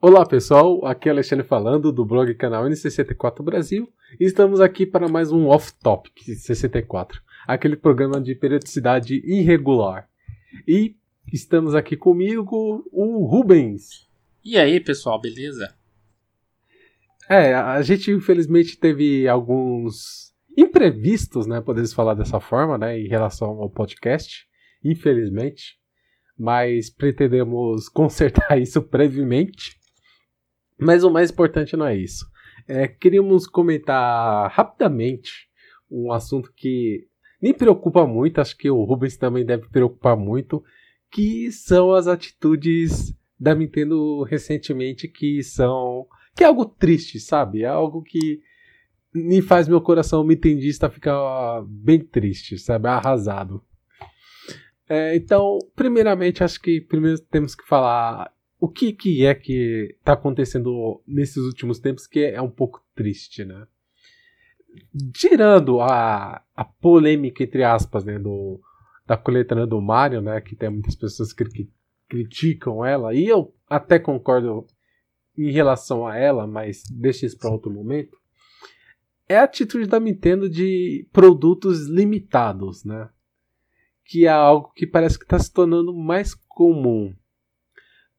Olá pessoal, aqui é Alexandre falando do blog canal N64 Brasil e estamos aqui para mais um Off Topic 64, aquele programa de periodicidade irregular. E estamos aqui comigo o Rubens. E aí pessoal, beleza? É, a gente infelizmente teve alguns imprevistos, né, podemos falar dessa forma, né, em relação ao podcast, infelizmente, mas pretendemos consertar isso brevemente. Mas o mais importante não é isso. É, queríamos comentar rapidamente um assunto que me preocupa muito, acho que o Rubens também deve preocupar muito, que são as atitudes da Nintendo recentemente que são que é algo triste, sabe? É algo que me faz meu coração nintendista ficar bem triste, sabe? Arrasado. É, então, primeiramente, acho que primeiro temos que falar o que, que é que está acontecendo nesses últimos tempos que é um pouco triste, né? Tirando a, a polêmica, entre aspas, né, do, da coletânea do Mario, né, que tem muitas pessoas que, que criticam ela, e eu até concordo em relação a ela, mas deixa isso para outro momento, é a atitude da Nintendo de produtos limitados, né? Que é algo que parece que está se tornando mais comum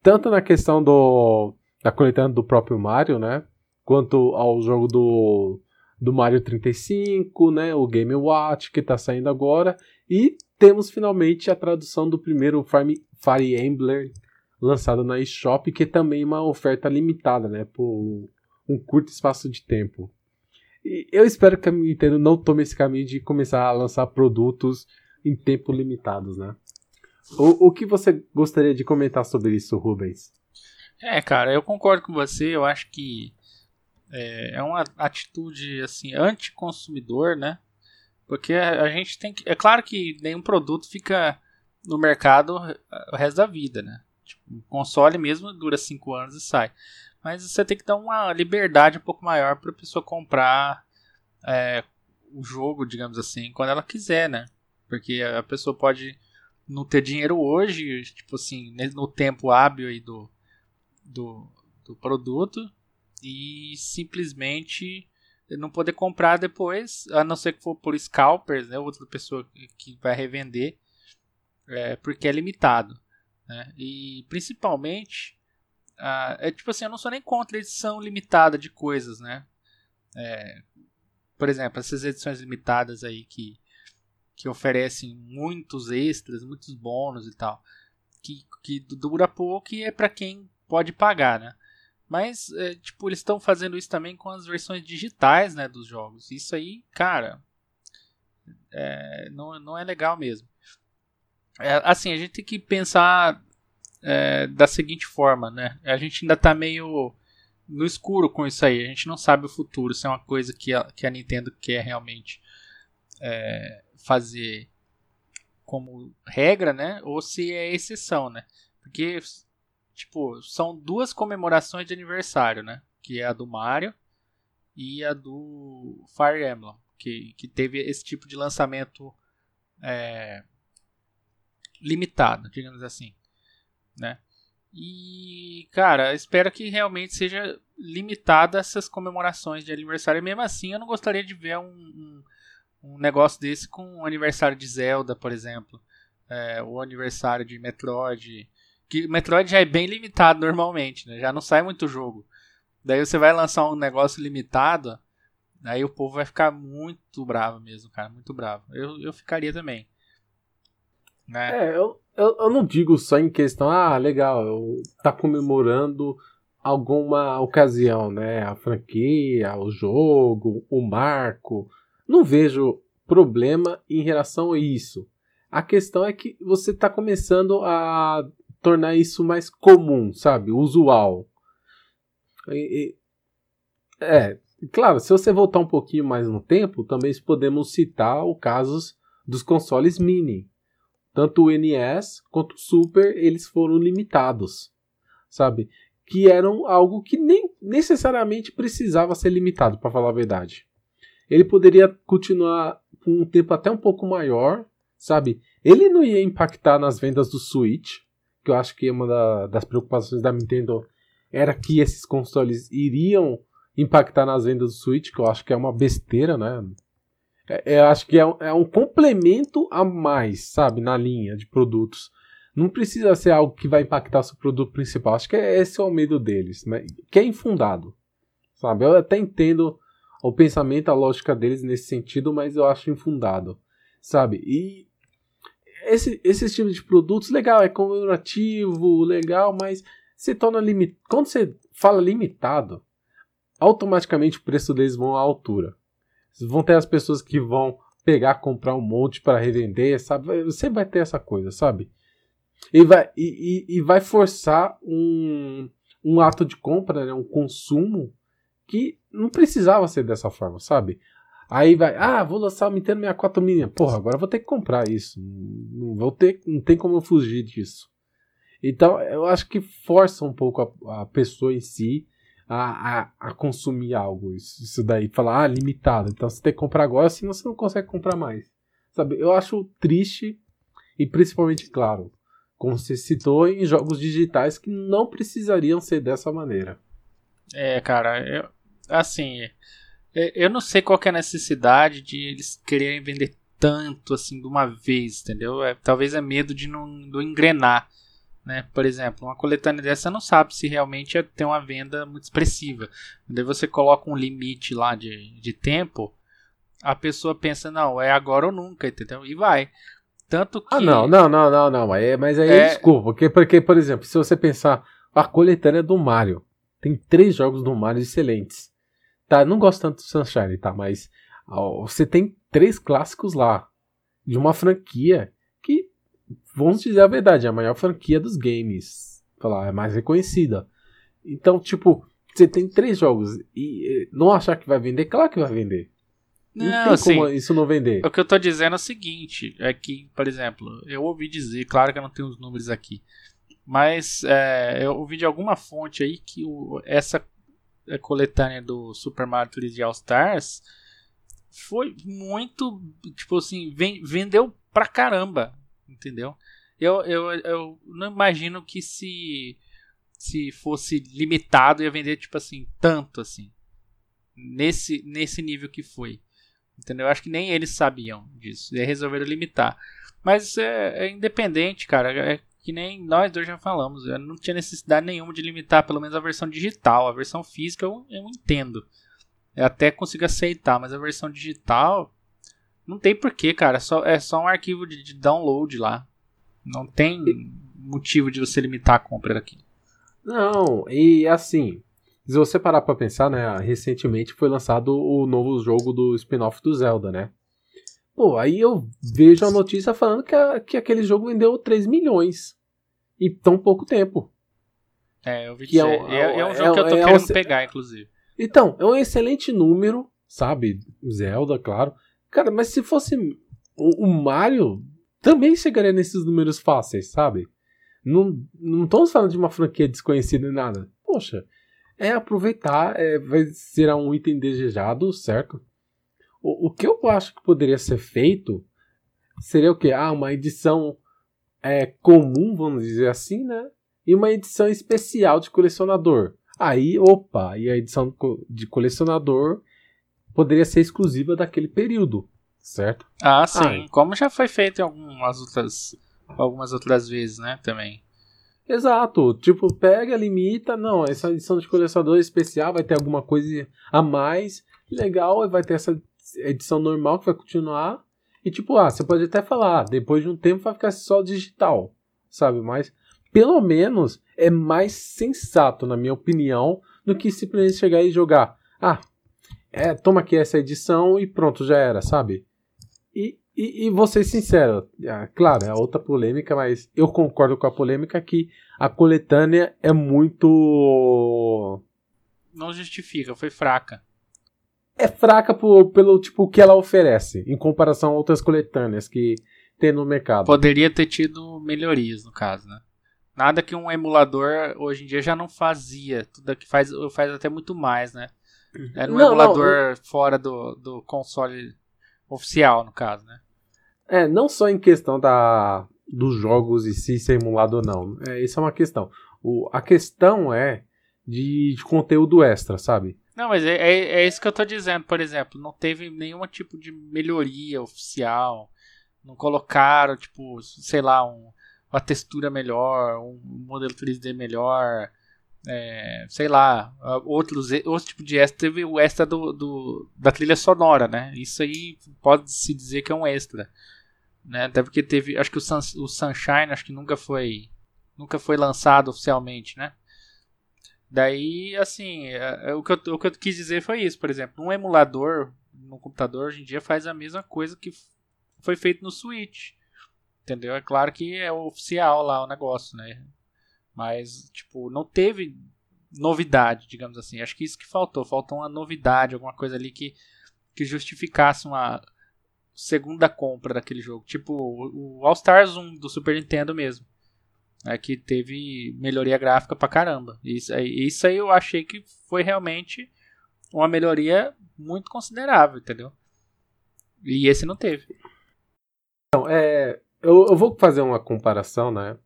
tanto na questão do da coletânea do próprio Mario, né? Quanto ao jogo do, do Mario 35, né? O Game Watch que está saindo agora. E temos finalmente a tradução do primeiro Fire Emblem lançado na eShop, que é também uma oferta limitada, né? Por um curto espaço de tempo. E eu espero que a Nintendo não tome esse caminho de começar a lançar produtos em tempo limitados, né? O, o que você gostaria de comentar sobre isso, Rubens? É, cara, eu concordo com você. Eu acho que é, é uma atitude assim anticonsumidor, né? Porque a, gente tem que. É claro que nenhum produto fica no mercado o resto da vida, né? Tipo, o console mesmo dura 5 anos e sai. Mas você tem que dar uma liberdade um pouco maior para a pessoa comprar é, o jogo, digamos assim, quando ela quiser, né? Porque a pessoa pode não ter dinheiro hoje, tipo assim, no tempo hábil aí do, do, do produto e simplesmente não poder comprar depois, a não ser que for por scalpers, né, outra pessoa que vai revender, é, porque é limitado. Né? E principalmente, uh, é tipo assim, eu não sou nem contra edição limitada de coisas, né? É, por exemplo, essas edições limitadas aí que que oferecem muitos extras, muitos bônus e tal, que, que dura pouco e é para quem pode pagar, né? Mas, é, tipo, eles estão fazendo isso também com as versões digitais, né, dos jogos. Isso aí, cara, é, não, não é legal mesmo. É, assim, a gente tem que pensar é, da seguinte forma, né? A gente ainda tá meio no escuro com isso aí. A gente não sabe o futuro, se é uma coisa que a, que a Nintendo quer realmente é, fazer como regra, né? Ou se é exceção, né? Porque, tipo, são duas comemorações de aniversário, né? Que é a do Mario e a do Fire Emblem, que, que teve esse tipo de lançamento é, limitado, digamos assim, né? E, cara, espero que realmente seja limitada essas comemorações de aniversário. Mesmo assim, eu não gostaria de ver um, um um negócio desse com o aniversário de Zelda, por exemplo, é, o aniversário de Metroid, que Metroid já é bem limitado normalmente, né? já não sai muito jogo. Daí você vai lançar um negócio limitado, aí o povo vai ficar muito bravo mesmo, cara, muito bravo. Eu, eu ficaria também. Né? É, eu, eu, eu não digo só em questão, ah, legal, eu tá comemorando alguma ocasião, né? A franquia, o jogo, o marco, não vejo problema em relação a isso. A questão é que você está começando a tornar isso mais comum, sabe? Usual. E, e, é, claro, se você voltar um pouquinho mais no tempo, também podemos citar o casos dos consoles mini. Tanto o NES quanto o Super, eles foram limitados, sabe? Que eram algo que nem necessariamente precisava ser limitado, para falar a verdade ele poderia continuar com um tempo até um pouco maior, sabe? Ele não ia impactar nas vendas do Switch, que eu acho que é uma da, das preocupações da Nintendo era que esses consoles iriam impactar nas vendas do Switch, que eu acho que é uma besteira, né? É, eu acho que é, é um complemento a mais, sabe, na linha de produtos. Não precisa ser algo que vai impactar seu produto principal. Acho que esse é o medo deles, né? que é infundado. Sabe? Eu até entendo o pensamento, a lógica deles nesse sentido, mas eu acho infundado. Sabe? E esse, esse tipo de produtos, legal, é comemorativo, legal, mas se torna limitado. Quando você fala limitado, automaticamente o preço deles vão à altura. Vão ter as pessoas que vão pegar, comprar um monte para revender, sabe? Você vai ter essa coisa, sabe? E vai, e, e, e vai forçar um, um ato de compra, né? um consumo que não precisava ser dessa forma, sabe? Aí vai, ah, vou lançar o Nintendo 64 Mini. Porra, agora vou ter que comprar isso. Não vou ter, não tem como eu fugir disso. Então, eu acho que força um pouco a, a pessoa em si a, a, a, consumir algo. Isso, isso daí, falar, ah, limitado. Então você tem que comprar agora, senão você não consegue comprar mais. Sabe? Eu acho triste e principalmente, claro, como você citou, em jogos digitais que não precisariam ser dessa maneira. É, cara, eu, assim, eu não sei qual é a necessidade de eles quererem vender tanto assim de uma vez, entendeu? É, talvez é medo de não, não engrenar. Né? Por exemplo, uma coletânea dessa não sabe se realmente é ter uma venda muito expressiva. Daí você coloca um limite lá de, de tempo, a pessoa pensa, não, é agora ou nunca, entendeu? E vai. Tanto ah, que. Ah, não, não, não, não, não. É, mas aí é... desculpa. Porque, porque, por exemplo, se você pensar a coletânea do Mario, tem três jogos do Mario excelentes. Tá, não gosto tanto do Sunshine, tá? Mas ó, você tem três clássicos lá. De uma franquia que, vamos dizer a verdade, é a maior franquia dos games. Falar, é mais reconhecida. Então, tipo, você tem três jogos e não achar que vai vender, claro que vai vender. Não, não tem assim, como isso não vender. O que eu tô dizendo é o seguinte: é que, por exemplo, eu ouvi dizer, claro que eu não tenho os números aqui, mas é, eu ouvi de alguma fonte aí que o, essa coletânea do Super Mario 3D All Stars foi muito, tipo assim, vendeu pra caramba, entendeu? Eu, eu, eu não imagino que se se fosse limitado ia vender tipo assim tanto assim nesse nesse nível que foi Entendeu? Acho que nem eles sabiam disso. E resolveram limitar. Mas é, é, independente, cara. É que nem nós dois já falamos. Eu não tinha necessidade nenhuma de limitar, pelo menos a versão digital. A versão física eu, eu entendo. Eu até consigo aceitar, mas a versão digital. Não tem porquê, cara. Só, é só um arquivo de, de download lá. Não tem motivo de você limitar a compra daqui. Não, e assim, se você parar pra pensar, né, recentemente foi lançado o novo jogo do spin-off do Zelda, né? Pô, aí eu vejo a notícia falando que, a, que aquele jogo vendeu 3 milhões em tão pouco tempo. É, eu vi que, é, um, é, é, um jogo é, que eu tô é querendo pegar, inclusive. Então, é um excelente número, sabe? Zelda, claro. Cara, mas se fosse o, o Mario, também chegaria nesses números fáceis, sabe? Não, não estamos falando de uma franquia desconhecida nem nada. Poxa, é aproveitar, é, vai ser um item desejado, certo? O, o que eu acho que poderia ser feito seria o que? Ah, uma edição é, comum, vamos dizer assim, né? E uma edição especial de colecionador. Aí, opa, e a edição de colecionador poderia ser exclusiva daquele período, certo? Ah, sim. Aí. Como já foi feito em algumas outras, algumas outras vezes, né? Também. Exato, tipo, pega, limita, não, essa edição de colecionador especial vai ter alguma coisa a mais, legal, vai ter essa edição normal que vai continuar, e tipo, ah, você pode até falar, depois de um tempo vai ficar só digital, sabe, mas pelo menos é mais sensato, na minha opinião, do que simplesmente chegar e jogar, ah, é, toma aqui essa edição e pronto, já era, sabe? E e, e vou ser sincero, é, claro, é outra polêmica, mas eu concordo com a polêmica que a coletânea é muito. Não justifica, foi fraca. É fraca por, pelo tipo que ela oferece, em comparação a outras coletâneas que tem no mercado. Poderia ter tido melhorias, no caso, né? Nada que um emulador hoje em dia já não fazia. Tudo que faz, faz até muito mais, né? Era um não, emulador não, fora do, do console oficial, no caso, né? É, não só em questão da, dos jogos e se ser emulado ou não. É, isso é uma questão. O, a questão é de, de conteúdo extra, sabe? Não, mas é, é, é, isso que eu tô dizendo, por exemplo, não teve nenhum tipo de melhoria oficial. Não colocaram, tipo, sei lá, um, uma textura melhor, um modelo 3D melhor, é, sei lá, outros, outro tipo de extra. Teve o extra do, do, da trilha sonora, né? Isso aí pode se dizer que é um extra. Né? Até porque teve, acho que o, Sun, o Sunshine acho que nunca foi, nunca foi lançado oficialmente, né? Daí, assim, é, é, o, que eu, o que eu quis dizer foi isso, por exemplo, um emulador no computador hoje em dia faz a mesma coisa que foi feito no Switch. Entendeu? É claro que é oficial lá o negócio, né? Mas, tipo, não teve novidade, digamos assim. Acho que isso que faltou. Faltou uma novidade, alguma coisa ali que, que justificasse uma segunda compra daquele jogo. Tipo o All Stars 1 do Super Nintendo mesmo. É, que teve melhoria gráfica pra caramba. Isso, isso aí eu achei que foi realmente uma melhoria muito considerável, entendeu? E esse não teve. Então, é, eu, eu vou fazer uma comparação, né?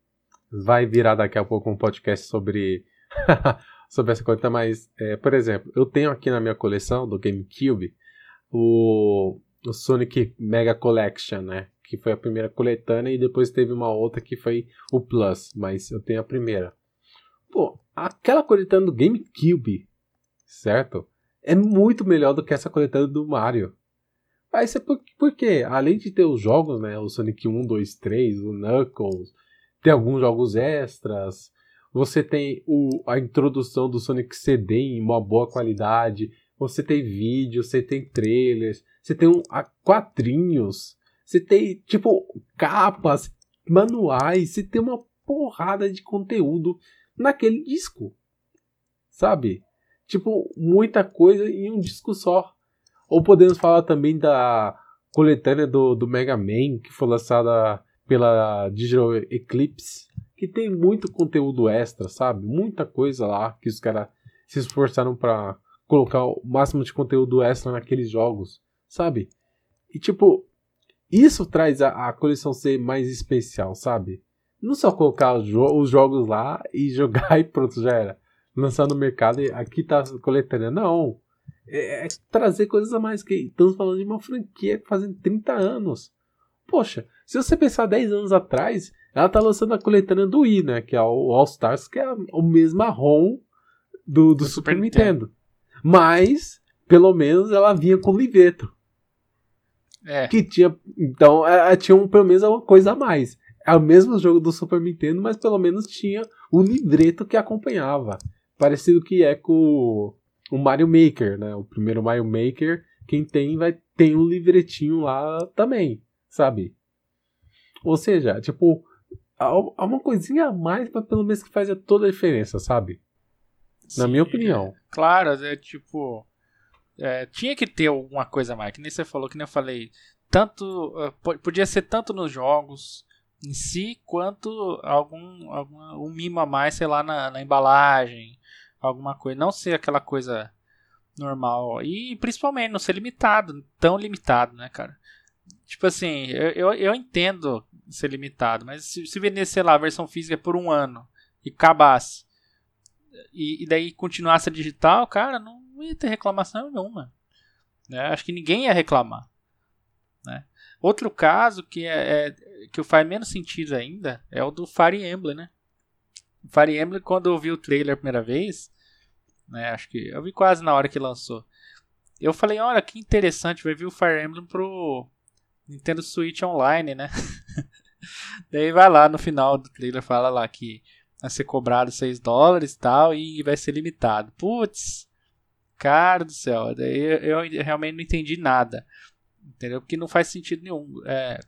vai virar daqui a pouco um podcast sobre sobre essa coisa, mas, é, por exemplo, eu tenho aqui na minha coleção do GameCube o, o Sonic Mega Collection, né? Que foi a primeira coletânea e depois teve uma outra que foi o Plus, mas eu tenho a primeira. Pô, aquela coletânea do GameCube, certo? É muito melhor do que essa coletânea do Mario. Mas é por, por quê? Além de ter os jogos, né? O Sonic 1, 2, 3, o Knuckles, tem alguns jogos extras. Você tem o, a introdução do Sonic CD em uma boa qualidade. Você tem vídeo, você tem trailers, você tem um, a, quadrinhos, você tem tipo capas, manuais, você tem uma porrada de conteúdo naquele disco. Sabe? Tipo, muita coisa em um disco só. Ou podemos falar também da coletânea do, do Mega Man, que foi lançada pela Digital Eclipse, que tem muito conteúdo extra, sabe? Muita coisa lá que os caras se esforçaram para colocar o máximo de conteúdo extra naqueles jogos, sabe? E tipo, isso traz a, a coleção ser mais especial, sabe? Não só colocar os, jo os jogos lá e jogar e pronto, já era. Lançar no mercado e aqui tá coletânea. Não. É, é trazer coisas a mais. que Estamos falando de uma franquia fazendo 30 anos. Poxa, se você pensar 10 anos atrás, ela tá lançando a coletânea do Wii, né? Que é o All Stars, que é o mesmo ROM do, do, do Super, Super Nintendo. Nintendo. Mas, pelo menos, ela vinha com livreto. É. Que tinha. Então, ela tinha um, pelo menos uma coisa a mais. É o mesmo jogo do Super Nintendo, mas pelo menos tinha o livreto que acompanhava. Parecido que é com o Mario Maker, né? O primeiro Mario Maker, quem tem vai tem um livretinho lá também, sabe? Ou seja, tipo, há uma coisinha a mais, mas pelo menos que faz toda a diferença, sabe? Na Sim, minha opinião. Claro, é tipo. É, tinha que ter alguma coisa mais, que nem você falou, que nem eu falei. Tanto. Uh, podia ser tanto nos jogos em si, quanto algum, algum um mimo a mais, sei lá, na, na embalagem, alguma coisa. Não ser aquela coisa normal. E principalmente não ser limitado, tão limitado, né, cara? Tipo assim, eu, eu, eu entendo ser limitado, mas se, se vendesse, sei lá, a versão física por um ano e acabasse, e, e daí continuasse a digital, cara, não ia ter reclamação nenhuma. Né? Acho que ninguém ia reclamar. Né? Outro caso que, é, é, que faz menos sentido ainda é o do Fire Emblem, né? O Fire Emblem, quando eu vi o trailer a primeira vez, né, acho que eu vi quase na hora que lançou. Eu falei, olha que interessante, vai vir o Fire Emblem pro, Nintendo Switch Online, né? Daí vai lá no final do trailer, fala lá que vai ser cobrado 6 dólares e tal, e vai ser limitado. Putz, cara do céu, daí eu, realmente não entendi nada. Entendeu? Porque não faz sentido nenhum. É,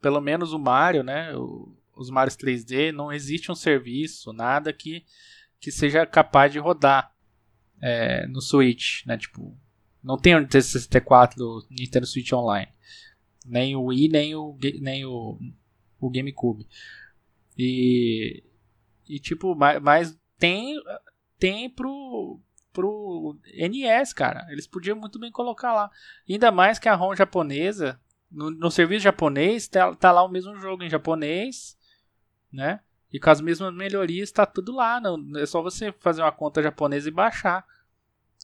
pelo menos o Mario, né? O, os Marios 3D, não existe um serviço, nada que, que seja capaz de rodar é, no Switch, né? Tipo, não tem o Nintendo 64 do Nintendo Switch Online. Nem o Wii, nem o, nem o, o GameCube. E, e tipo, mas, mas tem, tem pro, pro NES, cara. Eles podiam muito bem colocar lá. Ainda mais que a ROM japonesa, no, no serviço japonês, tá, tá lá o mesmo jogo em japonês, né? E com as mesmas melhorias, tá tudo lá. Não, é só você fazer uma conta japonesa e baixar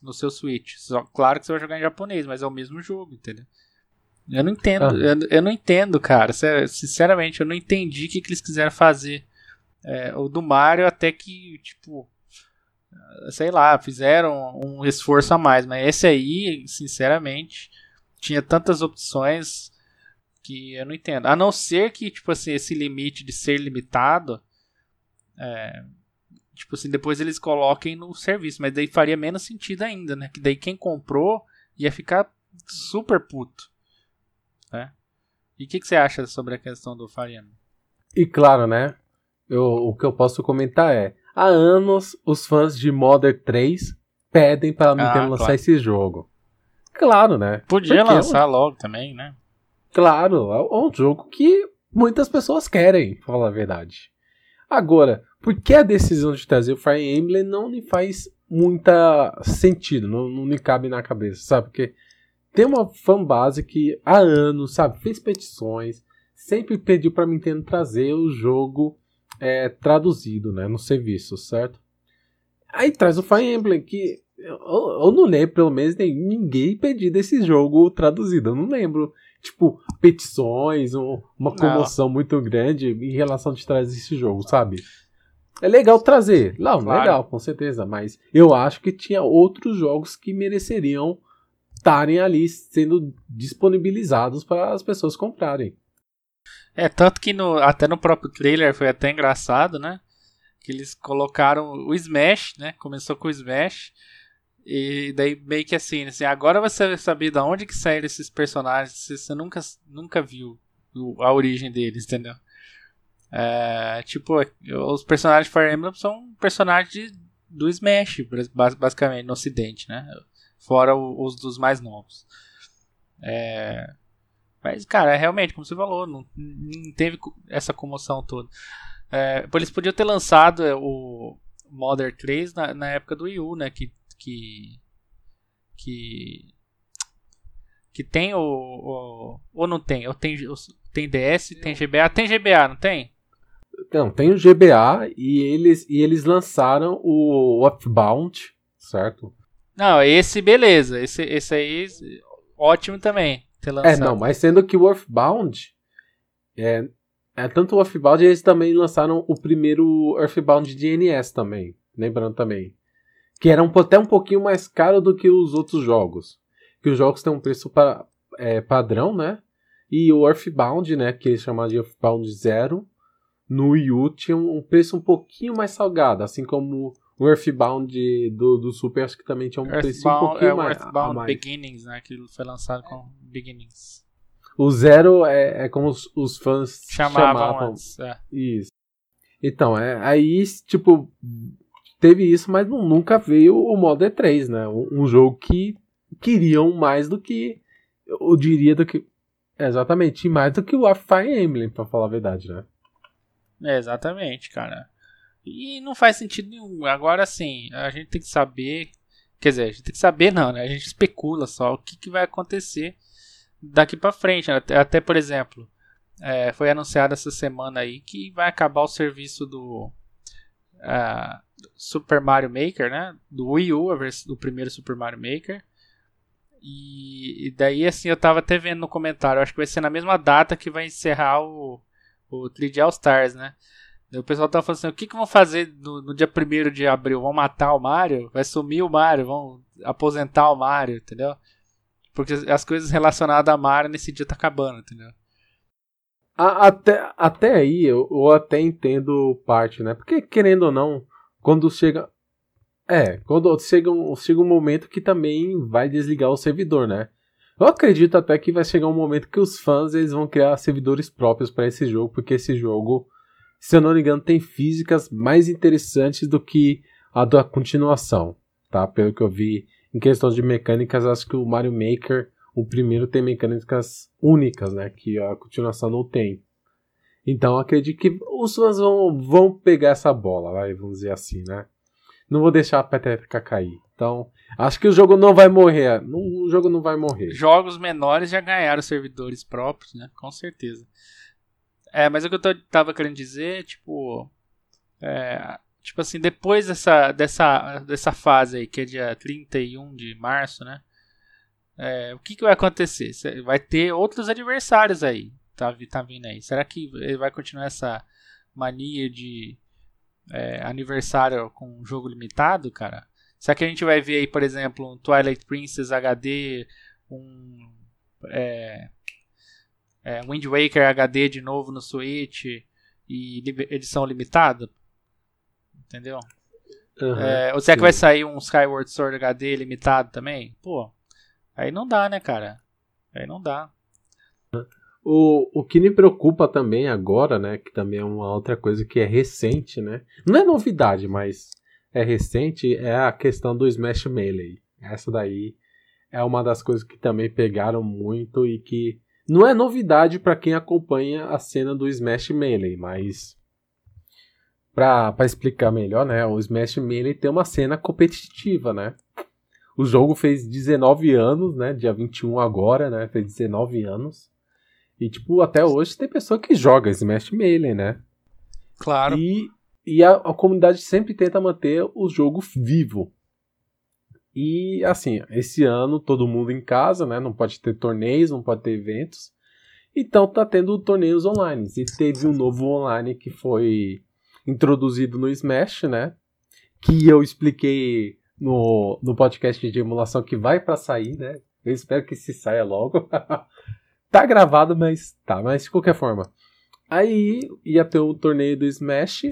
no seu Switch. Só, claro que você vai jogar em japonês, mas é o mesmo jogo, entendeu? Eu não entendo, ah. eu, eu, não entendo, cara. Sinceramente, eu não entendi o que, que eles quiseram fazer. É, o do Mario até que, tipo, sei lá, fizeram um esforço a mais, mas esse aí, sinceramente, tinha tantas opções que eu não entendo. A não ser que, tipo assim, esse limite de ser limitado, é, tipo assim, depois eles coloquem no serviço, mas daí faria menos sentido ainda, né? Que daí quem comprou ia ficar super puto, né? E o que, que, você acha sobre a questão do Emblem? E claro, né? Eu, o que eu posso comentar é: há anos os fãs de Modern 3 pedem para a Nintendo ah, lançar claro. esse jogo. Claro, né? Podia Porque lançar logo também, né? Claro, é um jogo que muitas pessoas querem, pra falar a verdade. Agora, por que a decisão de trazer o Fire Emblem não me faz muita sentido, não, não me cabe na cabeça, sabe? Porque tem uma fanbase que há anos, sabe, fez petições, sempre pediu para Nintendo trazer o jogo é, traduzido, né, no serviço, certo? Aí traz o Fire Emblem, que eu, eu não lembro, pelo menos, ninguém pedido esse jogo traduzido. Eu não lembro, tipo, petições, um, uma comoção não. muito grande em relação de trazer esse jogo, sabe? É legal trazer. Não, claro. legal, com certeza. Mas eu acho que tinha outros jogos que mereceriam estarem ali sendo disponibilizados para as pessoas comprarem. É, tanto que no, até no próprio trailer foi até engraçado, né? Que eles colocaram o Smash, né? Começou com o Smash. E daí meio que assim, assim, agora você vai saber de onde que saíram esses personagens, você nunca, nunca viu a origem deles, entendeu? É, tipo, os personagens de Fire Emblem são personagens do Smash, basicamente, no ocidente, né? Fora os dos mais novos. É, mas, cara, realmente, como você falou, não, não teve essa comoção toda. É, eles podiam ter lançado o Modern 3 na, na época do Wii U, né? Que que que que tem o, o ou não tem? Ou tem tem DS, tem GBA, tem GBA, não tem? Não, tem o GBA e eles e eles lançaram o Upbound, certo? Não, esse beleza, esse esse aí ótimo também ter lançado. É, não, mas sendo que o Earthbound é, é tanto o Earthbound eles também lançaram o primeiro Earthbound de NS também, lembrando também que era um, até um pouquinho mais caro do que os outros jogos. Que os jogos têm um preço pra, é, padrão, né? E o Earthbound, né, que eles chamavam de Earthbound Zero, no Wii U tinha um preço um pouquinho mais salgado, assim como o Earthbound do, do Super, acho que também tinha um preço um pouquinho é mais. Earthbound mais. Beginnings, né, que foi lançado com Beginnings. O Zero é, é como os, os fãs chamavam. chamavam. Antes, é. Isso. Então, é, aí, tipo, teve isso, mas nunca veio o modo E3, né? Um, um, jogo que queriam mais do que. Eu diria do que. Exatamente, mais do que o Fire Emblem, pra falar a verdade, né? É, exatamente, cara. E não faz sentido nenhum. Agora sim, a gente tem que saber. Quer dizer, a gente tem que saber, não, né? A gente especula só o que, que vai acontecer daqui para frente. Né? Até, até, por exemplo, é, foi anunciado essa semana aí que vai acabar o serviço do. Uh, Super Mario Maker, né? Do Wii U, do primeiro Super Mario Maker. E, e, daí, assim, eu tava até vendo no comentário, acho que vai ser na mesma data que vai encerrar o, o 3D All Stars, né? O pessoal tava falando assim, o que, que vão fazer no, no dia 1 de abril? Vão matar o Mario? Vai sumir o Mario? Vão aposentar o Mario, entendeu? Porque as coisas relacionadas a Mario nesse dia tá acabando, entendeu? Até, até aí eu, eu até entendo parte, né? Porque querendo ou não, quando chega. É, quando chega um, chega um momento que também vai desligar o servidor, né? Eu acredito até que vai chegar um momento que os fãs eles vão criar servidores próprios para esse jogo, porque esse jogo, se eu não me engano, tem físicas mais interessantes do que a da continuação, tá? Pelo que eu vi em questão de mecânicas, acho que o Mario Maker, o primeiro tem mecânicas únicas, né? Que a continuação não tem. Então acredito que os fãs vão, vão pegar essa bola, vai, vamos dizer assim, né? Não vou deixar a peteca cair. Então, acho que o jogo não vai morrer. O jogo não vai morrer. Jogos menores já ganharam servidores próprios, né? Com certeza. É, mas o que eu tava querendo dizer, tipo. É, tipo assim, depois dessa, dessa, dessa fase aí, que é dia 31 de março, né? É, o que, que vai acontecer? Vai ter outros adversários aí. Tá, tá vindo aí. Será que ele vai continuar essa mania de é, aniversário com jogo limitado, cara? Será que a gente vai ver aí, por exemplo, um Twilight Princess HD, um é, é, Wind Waker HD de novo no Switch e edição limitada? Entendeu? Uhum, é, ou será sim. que vai sair um Skyward Sword HD limitado também? Pô, aí não dá, né, cara? Aí não dá. O, o que me preocupa também agora, né, que também é uma outra coisa que é recente, né? Não é novidade, mas é recente, é a questão do Smash Melee. Essa daí é uma das coisas que também pegaram muito e que não é novidade para quem acompanha a cena do Smash Melee, mas para explicar melhor, né, o Smash Melee tem uma cena competitiva, né? O jogo fez 19 anos, né, dia 21 agora, né, fez 19 anos. E tipo, até hoje tem pessoa que joga Smash Melee, né? Claro. E, e a, a comunidade sempre tenta manter o jogo vivo. E assim, esse ano todo mundo em casa, né? Não pode ter torneios, não pode ter eventos. Então tá tendo torneios online. E teve um novo online que foi introduzido no Smash, né? Que eu expliquei no, no podcast de emulação que vai para sair, né? Eu espero que se saia logo. tá gravado, mas tá, mas de qualquer forma. Aí ia ter o torneio do Smash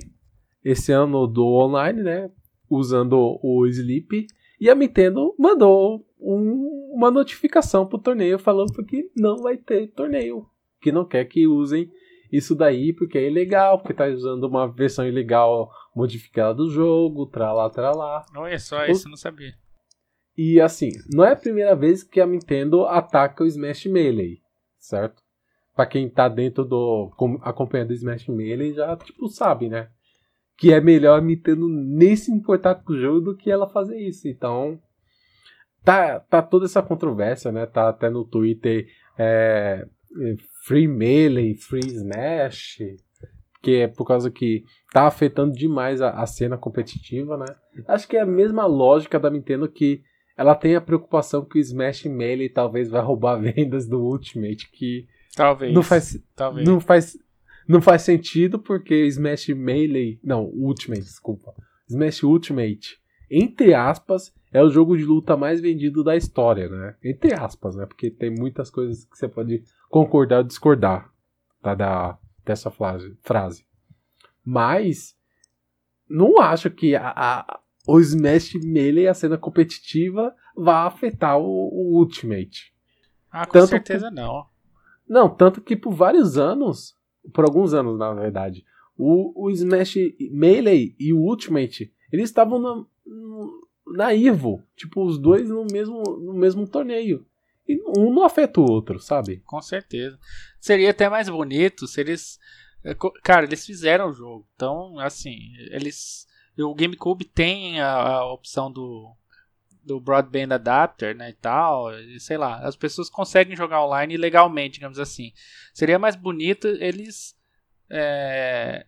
esse ano do online, né? Usando o Sleep. E a Nintendo mandou um, uma notificação pro torneio falando que não vai ter torneio. Que não quer que usem isso daí porque é ilegal, porque tá usando uma versão ilegal modificada do jogo, tralá, tralá. Olha só, isso eu não sabia. E assim, não é a primeira vez que a Nintendo ataca o Smash Melee, certo? Pra quem tá dentro do. acompanhando o Smash Melee já, tipo, sabe, né? que é melhor a Nintendo nem se importar com o jogo do que ela fazer isso. Então, tá, tá toda essa controvérsia, né? Tá até no Twitter é, é, Free Melee, Free Smash, que é por causa que tá afetando demais a, a cena competitiva, né? Acho que é a mesma lógica da Nintendo que ela tem a preocupação que o Smash Melee talvez vai roubar vendas do Ultimate, que talvez não faz, talvez. não faz não faz sentido porque Smash Melee. Não, Ultimate, desculpa. Smash Ultimate, entre aspas, é o jogo de luta mais vendido da história, né? Entre aspas, né? Porque tem muitas coisas que você pode concordar ou discordar tá, da, dessa frase, frase. Mas não acho que a, a, o Smash Melee, a cena competitiva, vá afetar o, o Ultimate. Ah, com tanto certeza não. Não, tanto que por vários anos por alguns anos, na verdade, o, o Smash Melee e o Ultimate, eles estavam na, na Evo, tipo, os dois no mesmo, no mesmo torneio. E um não afeta o outro, sabe? Com certeza. Seria até mais bonito se eles. Eh, cara, eles fizeram o jogo. Então, assim, eles. O GameCube tem a, a opção do, do broadband adapter, né, e tal, e sei lá, as pessoas conseguem jogar online legalmente, digamos assim. Seria mais bonito eles é,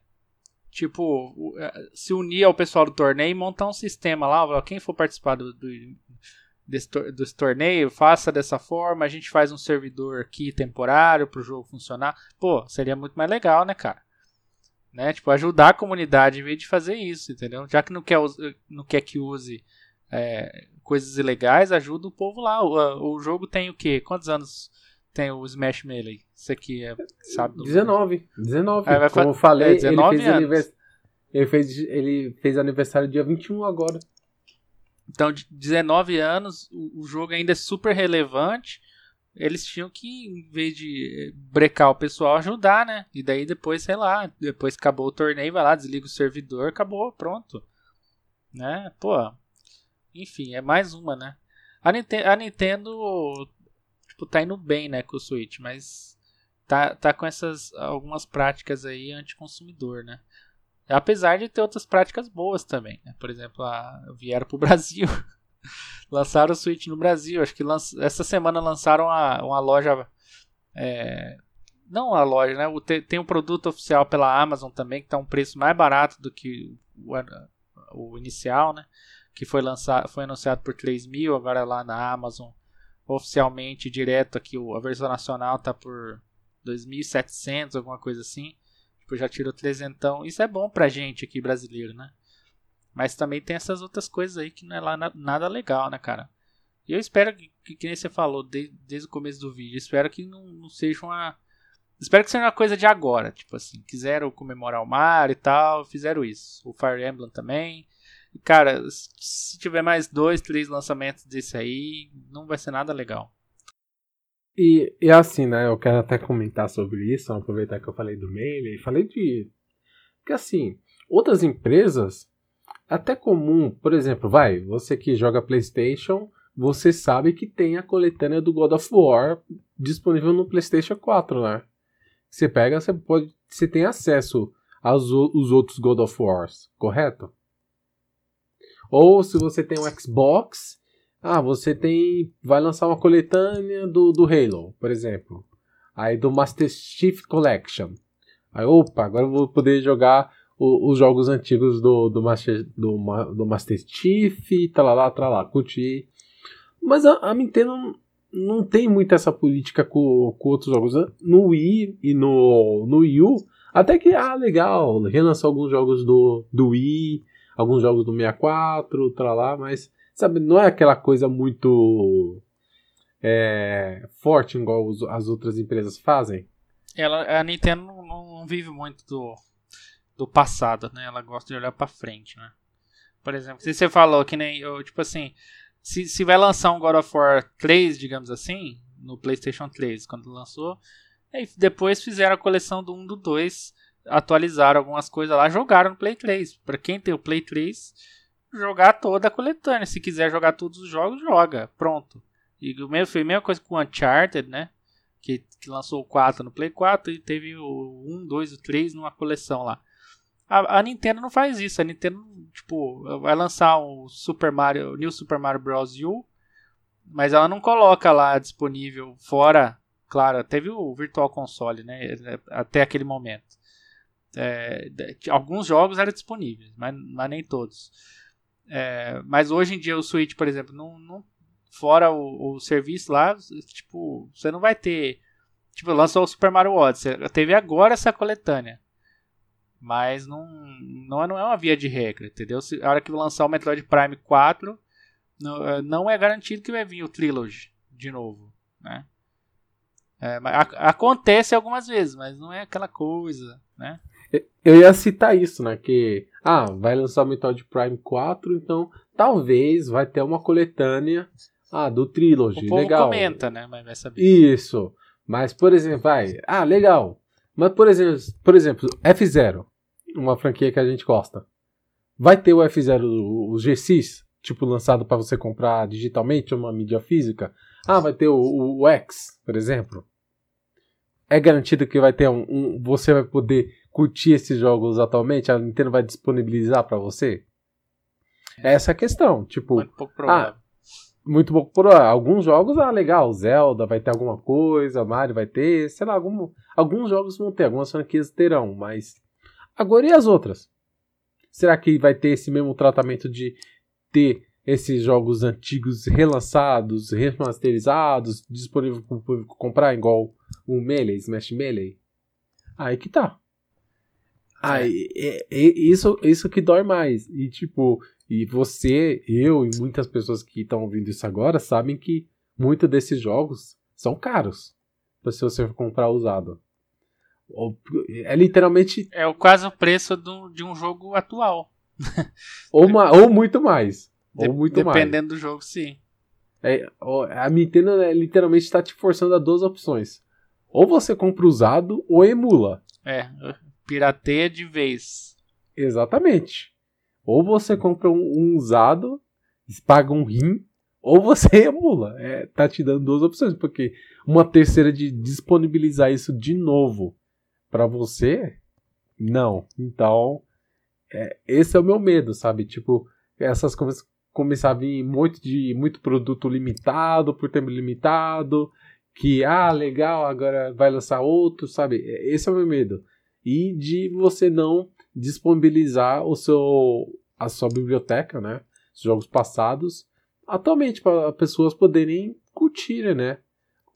tipo é, se unir ao pessoal do torneio e montar um sistema lá, quem for participar do, do desse, desse torneio, faça dessa forma, a gente faz um servidor aqui temporário para o jogo funcionar. Pô, seria muito mais legal, né, cara? Né? Tipo, ajudar a comunidade em vez de fazer isso, entendeu? Já que não quer, não quer que use é, coisas ilegais, ajuda o povo lá. O, o jogo tem o quê? Quantos anos tem o Smash Melee? Isso aqui é, sabe? 19. 19. É, Como eu falei, é, 19 ele, fez anivers... ele, fez, ele fez aniversário dia 21 agora. Então, de 19 anos, o, jogo ainda é super relevante. Eles tinham que, em vez de brecar o pessoal, ajudar, né? E daí depois, sei lá, depois acabou o torneio, vai lá, desliga o servidor, acabou, pronto. Né? Pô, enfim, é mais uma, né? A Nintendo tipo, tá indo bem, né, com o Switch, mas tá, tá com essas algumas práticas aí anticonsumidor, né? Apesar de ter outras práticas boas também, né? Por exemplo, a, vieram pro Brasil. lançaram o Switch no Brasil. Acho que essa semana lançaram uma, uma loja é, Não a loja, né? Tem um produto oficial pela Amazon também, que tá um preço mais barato do que o, o inicial, né? Que foi lançado, foi anunciado por 3 mil, agora lá na Amazon, oficialmente, direto aqui, a versão nacional tá por 2.700, alguma coisa assim. Tipo, já tirou 300. Isso é bom pra gente aqui brasileiro, né? Mas também tem essas outras coisas aí que não é lá nada legal, né, cara? E eu espero que, que, que nem você falou desde, desde o começo do vídeo, espero que não, não seja uma. Espero que seja uma coisa de agora. Tipo assim, quiseram comemorar o mar e tal, fizeram isso. O Fire Emblem também. Cara, se tiver mais dois, três lançamentos desse aí, não vai ser nada legal. E, e assim, né? Eu quero até comentar sobre isso, aproveitar que eu falei do mail e falei de. Porque assim, outras empresas, até comum, por exemplo, vai, você que joga PlayStation você sabe que tem a coletânea do God of War disponível no PlayStation 4, né? Você pega, você pode, você tem acesso aos os outros God of Wars, correto? Ou se você tem um Xbox, ah, você tem, vai lançar uma coletânea do, do Halo, por exemplo, aí do Master Chief Collection. Aí, opa, agora eu vou poder jogar o, os jogos antigos do, do, Master, do, do Master Chief, tralá, tralá, curtir mas a, a Nintendo não tem muito essa política com, com outros jogos. No Wii e no, no Wii U, até que, ah, legal, relançou alguns jogos do, do Wii, alguns jogos do 64, tá lá, mas, sabe, não é aquela coisa muito é, forte igual as outras empresas fazem. Ela, a Nintendo não, não, vive muito do, do passado, né? Ela gosta de olhar para frente, né? Por exemplo, se você falou que nem eu, tipo assim, se, se vai lançar um God of War 3, digamos assim, no PlayStation 3, quando lançou, e depois fizeram a coleção do 1 do 2, atualizaram algumas coisas lá, jogaram no Play 3. Para quem tem o Play 3, jogar toda a coletânea. Se quiser jogar todos os jogos, joga. Pronto. E o mesmo, foi a mesma coisa com o Uncharted, né? Que, que lançou o 4 no Play 4 e teve o 1, 2 e 3 numa coleção lá. A, a, Nintendo não faz isso. A Nintendo, tipo, vai lançar o Super Mario, o New Super Mario Bros. U, mas ela não coloca lá disponível fora. Claro, teve o Virtual Console, né? Até aquele momento. É, alguns jogos eram disponíveis, mas, mas nem todos. É, mas hoje em dia o Switch, por exemplo, não, não fora o, o, serviço lá, tipo, você não vai ter. Tipo, lançou o Super Mario Odyssey. Teve agora essa coletânea. Mas não, não, é, não é uma via de regra, entendeu? Se, a hora que lançar o Metroid Prime 4, não, é, não é garantido que vai vir o Trilogy de novo, né? É, a, acontece algumas vezes, mas não é aquela coisa, né? Eu ia citar isso, né? Que, ah, vai lançar o Metroid Prime 4, então talvez vai ter uma coletânea ah, do Trilogy, o povo legal. comenta, né? Mas vai saber. Isso. Mas, por exemplo, vai, ah, legal. Mas, por exemplo, por exemplo F0 uma franquia que a gente gosta. Vai ter o F0, o G6, tipo, lançado para você comprar digitalmente, uma mídia física. Ah, vai ter o, o, o, X, por exemplo. É garantido que vai ter um, um, Você vai poder curtir esses jogos atualmente? A Nintendo vai disponibilizar para você? É. Essa é a questão. Tipo, muito pouco provável. Ah, muito pouco provável. Alguns jogos, ah, legal. Zelda vai ter alguma coisa, Mario vai ter, sei lá, algum, alguns jogos vão ter, algumas franquias terão, mas Agora, e as outras? Será que vai ter esse mesmo tratamento de ter esses jogos antigos relançados, remasterizados, disponível para o público comprar, igual o Melee, Smash Melee? Aí que tá. Aí, é, é, isso, isso que dói mais. E tipo, e você, eu e muitas pessoas que estão ouvindo isso agora sabem que muitos desses jogos são caros. Se você comprar usado. É literalmente. É quase o preço do, de um jogo atual. ou, uma, ou muito mais. De, ou muito dependendo mais. do jogo, sim. É, a Nintendo né, literalmente está te forçando a duas opções. Ou você compra usado ou emula. É, pirateia de vez. Exatamente. Ou você compra um, usado, paga um rim, ou você emula. É, tá te dando duas opções, porque uma terceira de disponibilizar isso de novo para você, não. Então, é, esse é o meu medo, sabe? Tipo, essas coisas começar a vir muito de muito produto limitado por tempo limitado que, ah, legal, agora vai lançar outro, sabe? Esse é o meu medo. E de você não disponibilizar o seu, a sua biblioteca, né? Os jogos passados, atualmente, para pessoas poderem curtir, né?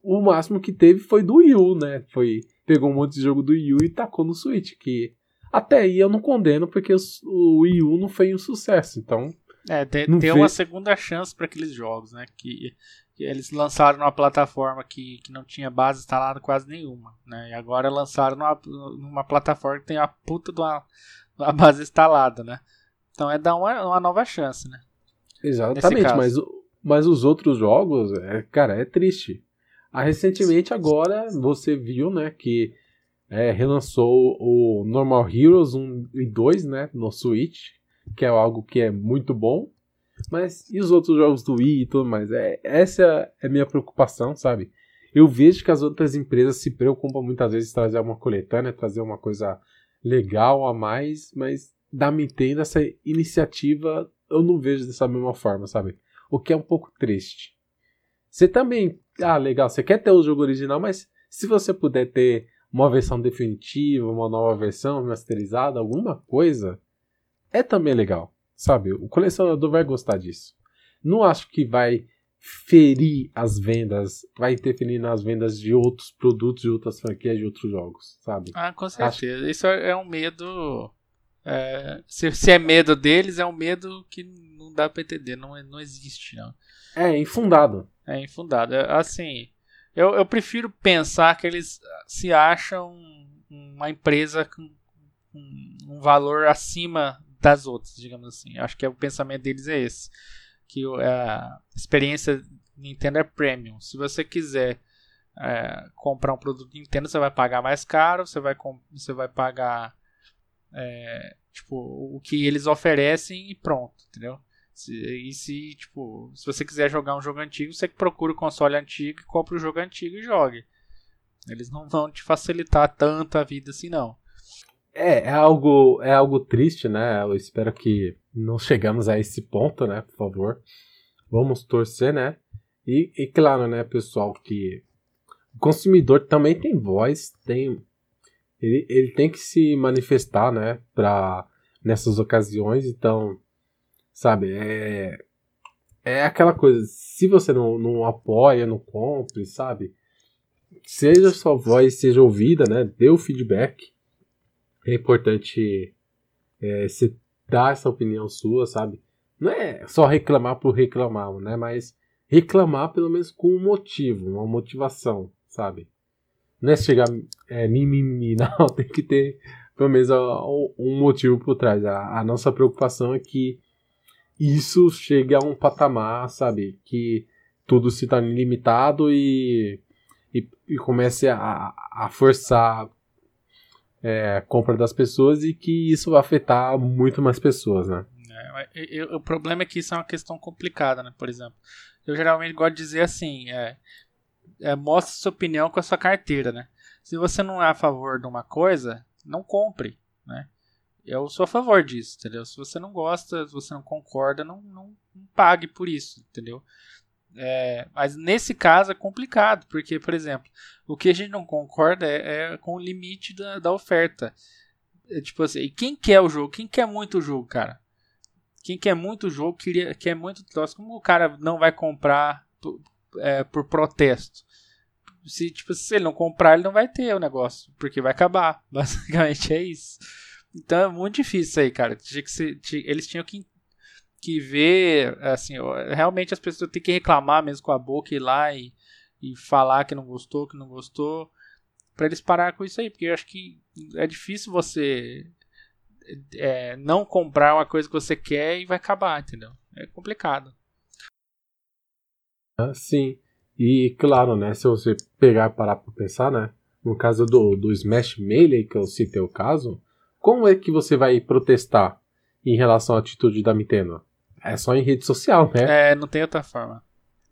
O máximo que teve foi do Wii U, né? Foi, pegou um monte de jogo do Wii U e tacou no Switch, que até aí eu não condeno, porque o Wii U não foi um sucesso, então... É, tem uma segunda chance para aqueles jogos, né? Que eles lançaram numa plataforma que, que não tinha base instalada quase nenhuma, né? E agora lançaram numa, numa plataforma que tem a puta de uma, uma base instalada, né? Então é dar uma, uma nova chance, né? Exatamente, mas, mas os outros jogos, é, cara, é triste. Ah, recentemente agora você viu, né, que é, relançou o Normal Heroes 1 e 2, né, no Switch, que é algo que é muito bom. Mas e os outros jogos do Wii e tudo mais? É, essa é a minha preocupação, sabe? Eu vejo que as outras empresas se preocupam muitas vezes em trazer uma coletânea, trazer uma coisa legal a mais, mas da Nintendo essa iniciativa eu não vejo dessa mesma forma, sabe? O que é um pouco triste. Você também, ah, legal, você quer ter o jogo original, mas se você puder ter uma versão definitiva, uma nova versão masterizada, alguma coisa, é também legal. Sabe? O colecionador vai gostar disso. Não acho que vai ferir as vendas, vai interferir nas vendas de outros produtos, de outras franquias, de outros jogos, sabe? Ah, com certeza. Acho... Isso é um medo. É, se, se, é medo deles, é um medo que não dá pra entender, não, não existe, não. É infundado. É infundado. É, assim, eu, eu prefiro pensar que eles se acham uma empresa com um valor acima das outras, digamos assim. Acho que é, o pensamento deles é esse. Que a experiência Nintendo é premium. Se você quiser é, comprar um produto Nintendo, você vai pagar mais caro, você vai, você vai pagar é, tipo, o que eles oferecem e pronto, entendeu? Se, e se, tipo, se você quiser jogar um jogo antigo, você procura o console antigo e compra o jogo antigo e jogue. Eles não vão te facilitar tanto a vida assim, não. É, é algo, é algo triste, né? Eu espero que não chegamos a esse ponto, né? Por favor. Vamos torcer, né? E, e claro, né, pessoal, que o consumidor também tem voz, tem ele, ele tem que se manifestar, né, pra, nessas ocasiões, então, sabe, é, é aquela coisa, se você não, não apoia, não compre, sabe, seja sua voz seja ouvida, né, dê o feedback, é importante é, você dar essa opinião sua, sabe? Não é só reclamar por reclamar, né? Mas reclamar pelo menos com um motivo, uma motivação, sabe? Não é chegar é, mimimi, não, tem que ter pelo menos um motivo por trás. A, a nossa preocupação é que isso chegue a um patamar, sabe? Que tudo se torne limitado e, e, e comece a, a forçar é, compra das pessoas e que isso vai afetar muito mais pessoas, né? É, eu, o problema é que isso é uma questão complicada, né? Por exemplo, eu geralmente gosto de dizer assim, é, é, sua opinião com a sua carteira, né? Se você não é a favor de uma coisa, não compre, né? Eu sou a favor disso, entendeu? Se você não gosta, se você não concorda, não, não, não pague por isso, entendeu? É, mas nesse caso é complicado, porque, por exemplo, o que a gente não concorda é, é com o limite da, da oferta. É, tipo assim, quem quer o jogo? Quem quer muito o jogo, cara? Quem quer muito o jogo, queria, quer muito troço, como o cara não vai comprar por, é, por protesto? Se, tipo, se ele não comprar, ele não vai ter o negócio, porque vai acabar. Basicamente é isso. Então é muito difícil isso aí, cara. Tinha que ser, eles tinham que que vê, assim, realmente as pessoas têm que reclamar mesmo com a boca ir lá e, e falar que não gostou, que não gostou, para eles parar com isso aí, porque eu acho que é difícil você é, não comprar uma coisa que você quer e vai acabar, entendeu? É complicado. Ah, sim. E claro, né, se você pegar e parar para pensar, né, no caso do, do Smash Melee, que eu citei o caso, como é que você vai protestar em relação à atitude da Nintendo? É só em rede social, né? É, não tem outra forma.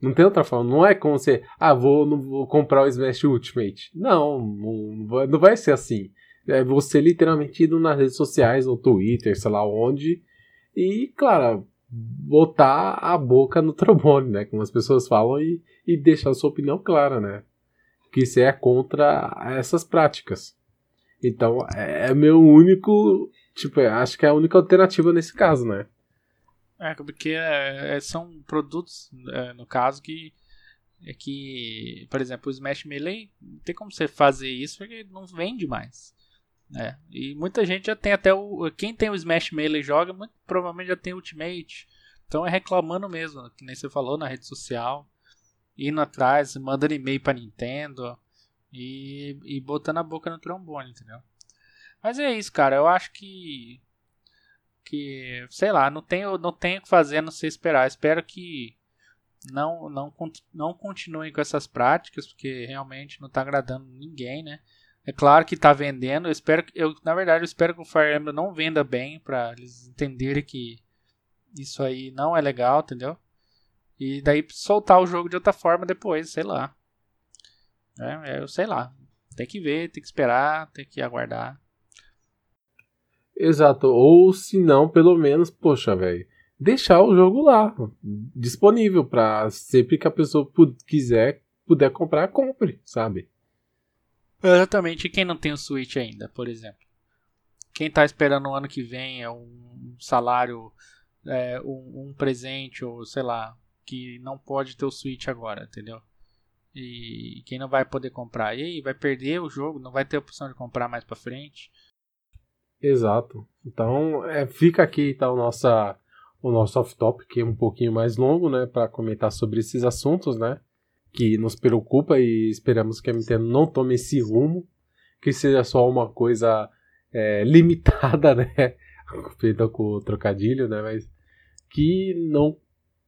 Não tem outra forma. Não é como você, ah, vou, não vou comprar o Smash Ultimate. Não, não, não vai ser assim. É você literalmente indo nas redes sociais, no Twitter, sei lá onde, e, claro, botar a boca no trombone, né? Como as pessoas falam, e, e deixar a sua opinião clara, né? que você é contra essas práticas. Então, é, é meu único. Tipo, acho que é a única alternativa nesse caso, né? É, porque é, é, são produtos, é, no caso, que. É que, por exemplo, o Smash Melee, não tem como você fazer isso porque não vende mais. É, e muita gente já tem até o. Quem tem o Smash Melee joga, muito provavelmente já tem Ultimate. Então é reclamando mesmo, que nem você falou na rede social. Indo atrás, mandando e-mail pra Nintendo. E, e botando a boca no trombone, entendeu? Mas é isso, cara. Eu acho que. Que. Sei lá, não tenho, não tenho o que fazer não ser esperar. Espero que não, não, não continuem com essas práticas, porque realmente não está agradando ninguém, né? É claro que está vendendo. Eu espero eu, na verdade, eu espero que o Fire Emblem não venda bem para eles entenderem que isso aí não é legal, entendeu? E daí soltar o jogo de outra forma depois, sei lá. É, eu sei lá. Tem que ver, tem que esperar, tem que aguardar. Exato. Ou se não, pelo menos, poxa, velho, deixar o jogo lá, disponível para sempre que a pessoa quiser, puder comprar, compre, sabe? Exatamente. E quem não tem o Switch ainda, por exemplo? Quem tá esperando o ano que vem é um salário, é, um, um presente, ou sei lá, que não pode ter o Switch agora, entendeu? E quem não vai poder comprar, e aí vai perder o jogo, não vai ter opção de comprar mais para frente. Exato. Então, é, fica aqui então nossa o nosso off-top, que é um pouquinho mais longo, né, para comentar sobre esses assuntos, né, que nos preocupa e esperamos que a Nintendo não tome esse rumo, que seja só uma coisa é, limitada, né, feita com o trocadilho, né, mas que não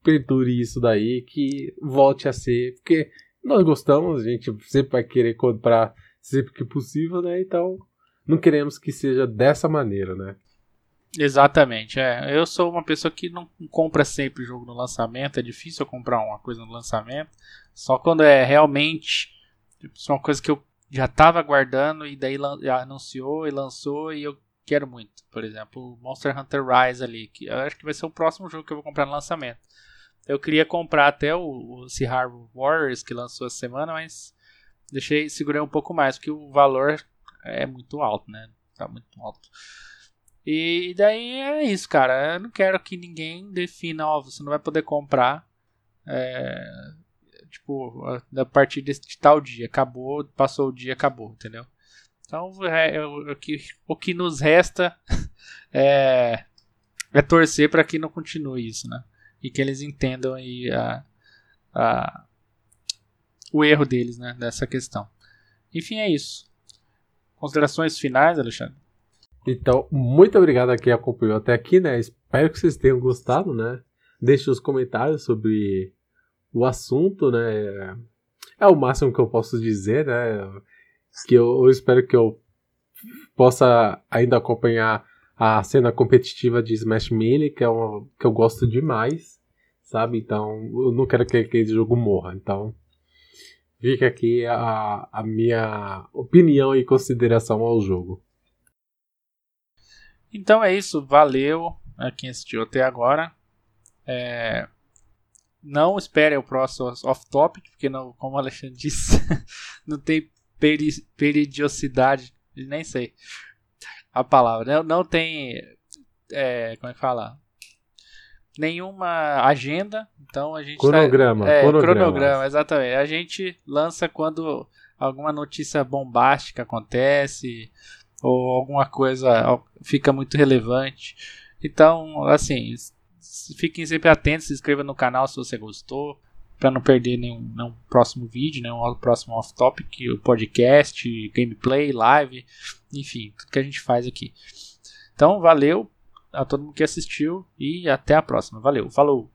perdure isso daí, que volte a ser, porque nós gostamos, a gente sempre vai querer comprar sempre que possível, né, então não queremos que seja dessa maneira, né. Exatamente, é. Eu sou uma pessoa que não compra sempre jogo no lançamento, é difícil eu comprar uma coisa no lançamento. Só quando é realmente tipo, uma coisa que eu já estava aguardando e daí anunciou e lançou e eu quero muito. Por exemplo, Monster Hunter Rise ali, que eu acho que vai ser o próximo jogo que eu vou comprar no lançamento. Eu queria comprar até o, Sihar Warriors que lançou essa semana, mas deixei, segurei um pouco mais, porque o valor é muito alto, né? Tá muito alto. E daí é isso, cara. Eu não quero que ninguém defina, ó, você não vai poder comprar. É, tipo, a partir de tal dia. Acabou, passou o dia, acabou, entendeu? Então, é, é, o, que, o que nos resta é, é torcer para que não continue isso, né? E que eles entendam aí a, a, o erro deles, né? Dessa questão. Enfim, é isso. Considerações finais, Alexandre? Então, muito obrigado a quem acompanhou até aqui, né? Espero que vocês tenham gostado, né? Deixe os comentários sobre o assunto, né? É o máximo que eu posso dizer, né? Que eu, eu espero que eu possa ainda acompanhar a cena competitiva de Smash Melee, que é uma que eu gosto demais, sabe? Então, eu não quero que aquele jogo morra. Então, fica aqui a, a minha opinião e consideração ao jogo. Então é isso, valeu a quem assistiu até agora. É, não espere o próximo off-topic, porque não, como o Alexandre disse, não tem peri periodicidade, nem sei a palavra, não, não tem, é, como é que fala? Nenhuma agenda, então a gente cronograma, tá, é, cronograma, cronograma, exatamente. A gente lança quando alguma notícia bombástica acontece, ou alguma coisa fica muito relevante. Então, assim, fiquem sempre atentos, se inscreva no canal se você gostou, para não perder nenhum, nenhum, próximo vídeo, nenhum próximo off-topic, o podcast, gameplay, live, enfim, tudo que a gente faz aqui. Então, valeu a todo mundo que assistiu e até a próxima. Valeu, falou!